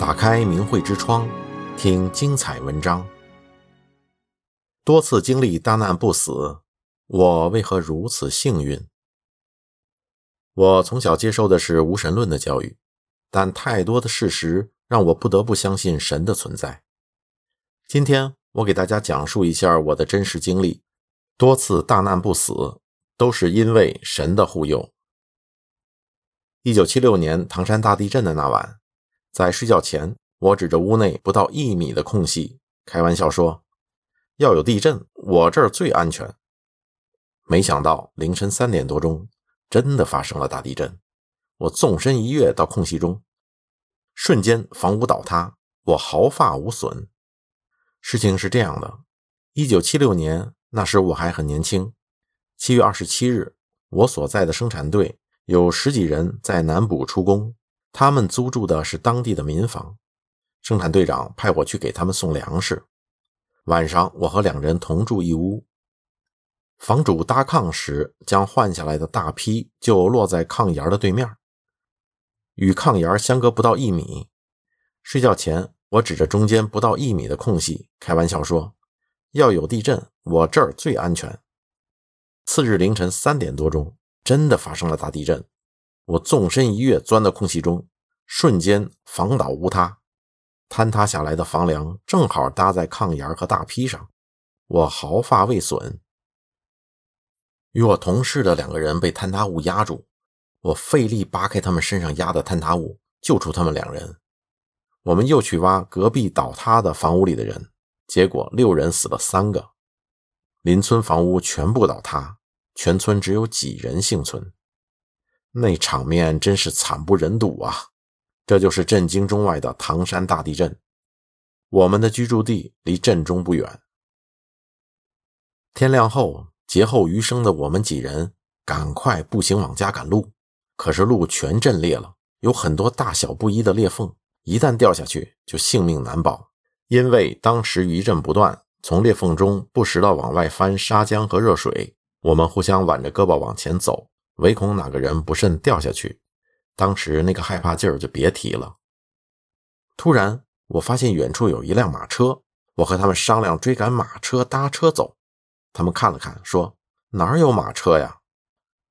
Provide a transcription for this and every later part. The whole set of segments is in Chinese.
打开明慧之窗，听精彩文章。多次经历大难不死，我为何如此幸运？我从小接受的是无神论的教育，但太多的事实让我不得不相信神的存在。今天我给大家讲述一下我的真实经历，多次大难不死，都是因为神的护佑。一九七六年唐山大地震的那晚。在睡觉前，我指着屋内不到一米的空隙，开玩笑说：“要有地震，我这儿最安全。”没想到凌晨三点多钟，真的发生了大地震。我纵身一跃到空隙中，瞬间房屋倒塌，我毫发无损。事情是这样的：一九七六年，那时我还很年轻。七月二十七日，我所在的生产队有十几人在南部出工。他们租住的是当地的民房，生产队长派我去给他们送粮食。晚上，我和两人同住一屋。房主搭炕时，将换下来的大坯就落在炕沿的对面，与炕沿相隔不到一米。睡觉前，我指着中间不到一米的空隙，开玩笑说：“要有地震，我这儿最安全。”次日凌晨三点多钟，真的发生了大地震。我纵身一跃，钻到空隙中，瞬间房倒屋塌，坍塌下来的房梁正好搭在炕沿和大坯上，我毫发未损。与我同事的两个人被坍塌物压住，我费力扒开他们身上压的坍塌物，救出他们两人。我们又去挖隔壁倒塌的房屋里的人，结果六人死了三个，邻村房屋全部倒塌，全村只有几人幸存。那场面真是惨不忍睹啊！这就是震惊中外的唐山大地震。我们的居住地离震中不远。天亮后，劫后余生的我们几人赶快步行往家赶路，可是路全震裂了，有很多大小不一的裂缝，一旦掉下去就性命难保。因为当时余震不断，从裂缝中不时地往外翻砂浆和热水，我们互相挽着胳膊往前走。唯恐哪个人不慎掉下去，当时那个害怕劲儿就别提了。突然，我发现远处有一辆马车，我和他们商量追赶马车搭车走。他们看了看，说：“哪有马车呀？”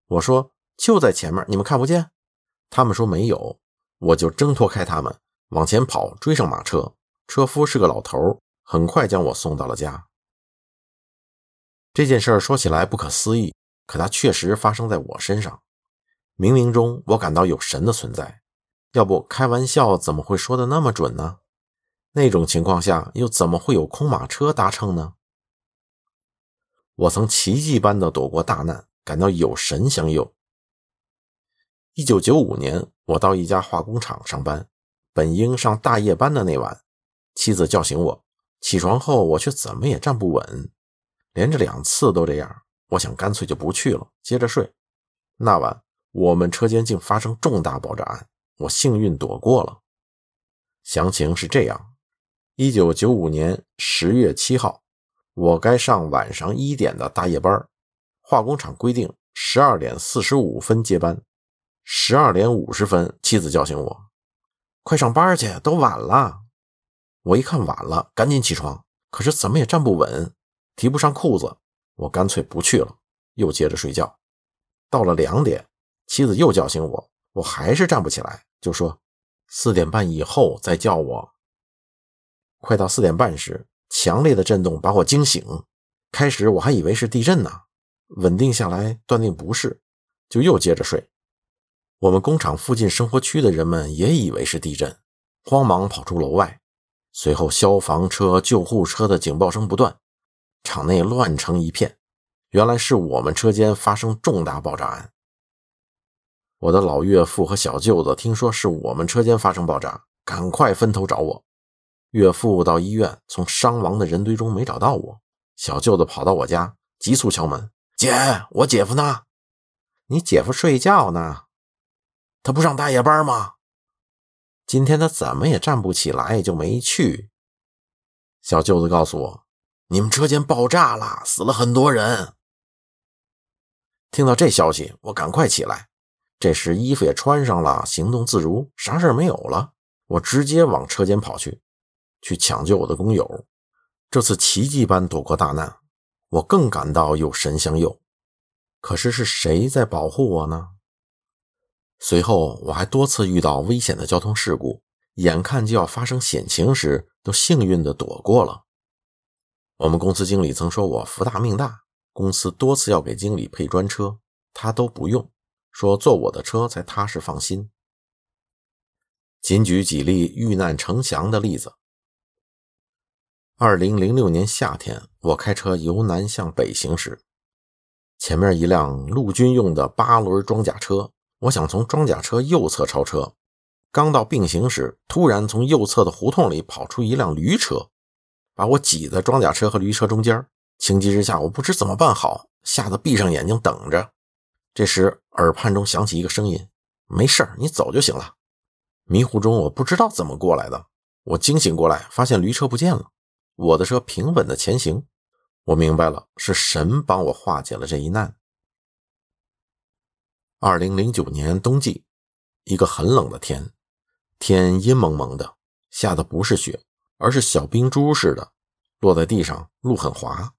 我说：“就在前面，你们看不见？”他们说：“没有。”我就挣脱开他们，往前跑，追上马车。车夫是个老头，很快将我送到了家。这件事儿说起来不可思议。可它确实发生在我身上，冥冥中我感到有神的存在，要不开玩笑怎么会说的那么准呢？那种情况下又怎么会有空马车搭乘呢？我曾奇迹般的躲过大难，感到有神相佑。一九九五年，我到一家化工厂上班，本应上大夜班的那晚，妻子叫醒我，起床后我却怎么也站不稳，连着两次都这样。我想干脆就不去了，接着睡。那晚我们车间竟发生重大爆炸案，我幸运躲过了。详情是这样：一九九五年十月七号，我该上晚上一点的大夜班，化工厂规定十二点四十五分接班。十二点五十分，妻子叫醒我：“快上班去，都晚了。”我一看晚了，赶紧起床，可是怎么也站不稳，提不上裤子。我干脆不去了，又接着睡觉。到了两点，妻子又叫醒我，我还是站不起来，就说四点半以后再叫我。快到四点半时，强烈的震动把我惊醒。开始我还以为是地震呢，稳定下来，断定不是，就又接着睡。我们工厂附近生活区的人们也以为是地震，慌忙跑出楼外。随后，消防车、救护车的警报声不断。场内乱成一片，原来是我们车间发生重大爆炸案。我的老岳父和小舅子听说是我们车间发生爆炸，赶快分头找我。岳父到医院，从伤亡的人堆中没找到我。小舅子跑到我家，急促敲门：“姐，我姐夫呢？你姐夫睡觉呢？他不上大夜班吗？今天他怎么也站不起来，就没去。”小舅子告诉我。你们车间爆炸了，死了很多人。听到这消息，我赶快起来。这时衣服也穿上了，行动自如，啥事儿没有了。我直接往车间跑去，去抢救我的工友。这次奇迹般躲过大难，我更感到有神相佑。可是是谁在保护我呢？随后我还多次遇到危险的交通事故，眼看就要发生险情时，都幸运地躲过了。我们公司经理曾说我福大命大，公司多次要给经理配专车，他都不用，说坐我的车才踏实放心。仅举几例遇难成祥的例子。二零零六年夏天，我开车由南向北行驶，前面一辆陆军用的八轮装甲车，我想从装甲车右侧超车，刚到并行时，突然从右侧的胡同里跑出一辆驴车，把我挤在装甲车和驴车中间。情急之下，我不知怎么办好，吓得闭上眼睛等着。这时，耳畔中响起一个声音：“没事，你走就行了。”迷糊中，我不知道怎么过来的。我惊醒过来，发现驴车不见了，我的车平稳的前行。我明白了，是神帮我化解了这一难。二零零九年冬季，一个很冷的天，天阴蒙蒙的，下的不是雪，而是小冰珠似的，落在地上，路很滑。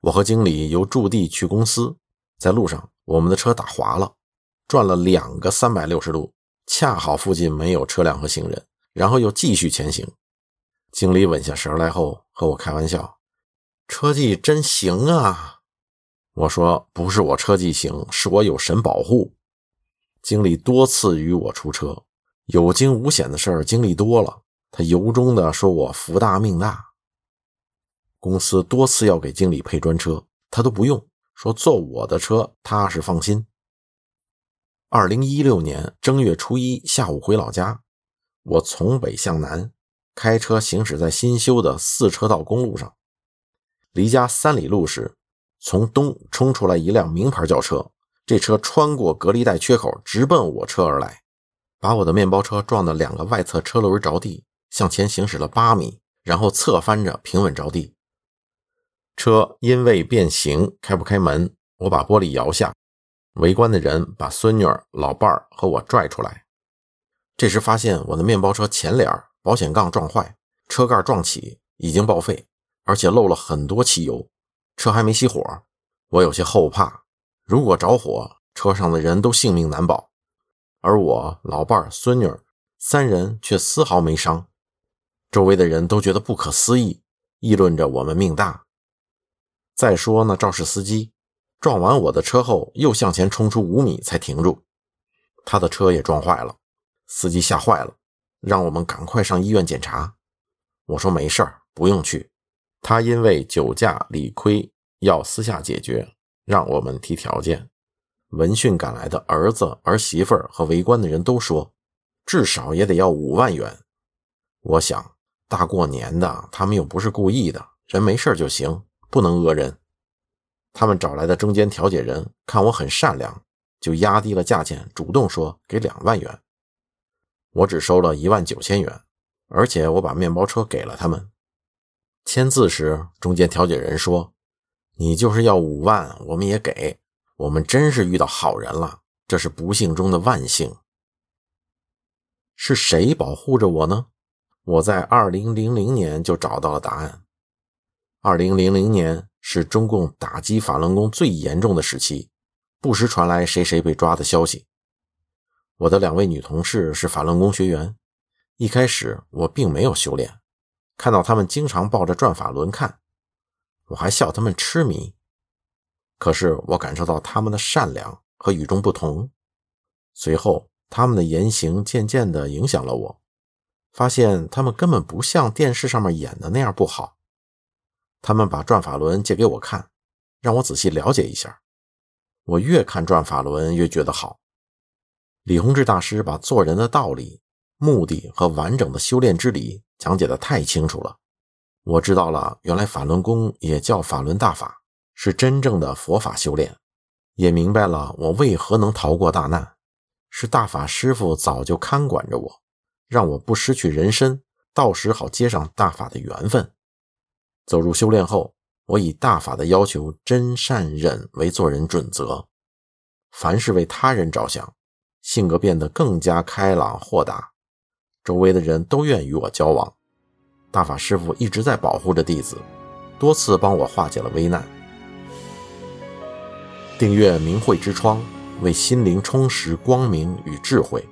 我和经理由驻地去公司，在路上，我们的车打滑了，转了两个三百六十度。恰好附近没有车辆和行人，然后又继续前行。经理稳下神来后，和我开玩笑：“车技真行啊！”我说：“不是我车技行，是我有神保护。”经理多次与我出车，有惊无险的事儿经历多了，他由衷地说我福大命大。公司多次要给经理配专车，他都不用，说坐我的车踏实放心。二零一六年正月初一下午回老家，我从北向南开车行驶在新修的四车道公路上，离家三里路时，从东冲出来一辆名牌轿车，这车穿过隔离带缺口，直奔我车而来，把我的面包车撞得两个外侧车轮着地，向前行驶了八米，然后侧翻着平稳着地。车因为变形开不开门，我把玻璃摇下。围观的人把孙女儿、老伴儿和我拽出来，这时发现我的面包车前脸保险杠撞坏，车盖撞起，已经报废，而且漏了很多汽油，车还没熄火。我有些后怕，如果着火，车上的人都性命难保，而我老伴儿、孙女儿三人却丝毫没伤。周围的人都觉得不可思议，议论着我们命大。再说那肇事司机。撞完我的车后，又向前冲出五米才停住，他的车也撞坏了，司机吓坏了，让我们赶快上医院检查。我说没事儿，不用去。他因为酒驾理亏要私下解决，让我们提条件。闻讯赶来的儿子、儿媳妇和围观的人都说，至少也得要五万元。我想，大过年的，他们又不是故意的，人没事就行，不能讹人。他们找来的中间调解人看我很善良，就压低了价钱，主动说给两万元。我只收了一万九千元，而且我把面包车给了他们。签字时，中间调解人说：“你就是要五万，我们也给。我们真是遇到好人了，这是不幸中的万幸。”是谁保护着我呢？我在二零零零年就找到了答案。二零零零年。是中共打击法轮功最严重的时期，不时传来谁谁被抓的消息。我的两位女同事是法轮功学员，一开始我并没有修炼，看到他们经常抱着转法轮看，我还笑他们痴迷。可是我感受到他们的善良和与众不同。随后，他们的言行渐渐地影响了我，发现他们根本不像电视上面演的那样不好。他们把转法轮借给我看，让我仔细了解一下。我越看转法轮越觉得好。李洪志大师把做人的道理、目的和完整的修炼之理讲解得太清楚了。我知道了，原来法轮功也叫法轮大法，是真正的佛法修炼。也明白了我为何能逃过大难，是大法师父早就看管着我，让我不失去人身，到时好接上大法的缘分。走入修炼后，我以大法的要求真善忍为做人准则，凡事为他人着想，性格变得更加开朗豁达，周围的人都愿与我交往。大法师父一直在保护着弟子，多次帮我化解了危难。订阅明慧之窗，为心灵充实光明与智慧。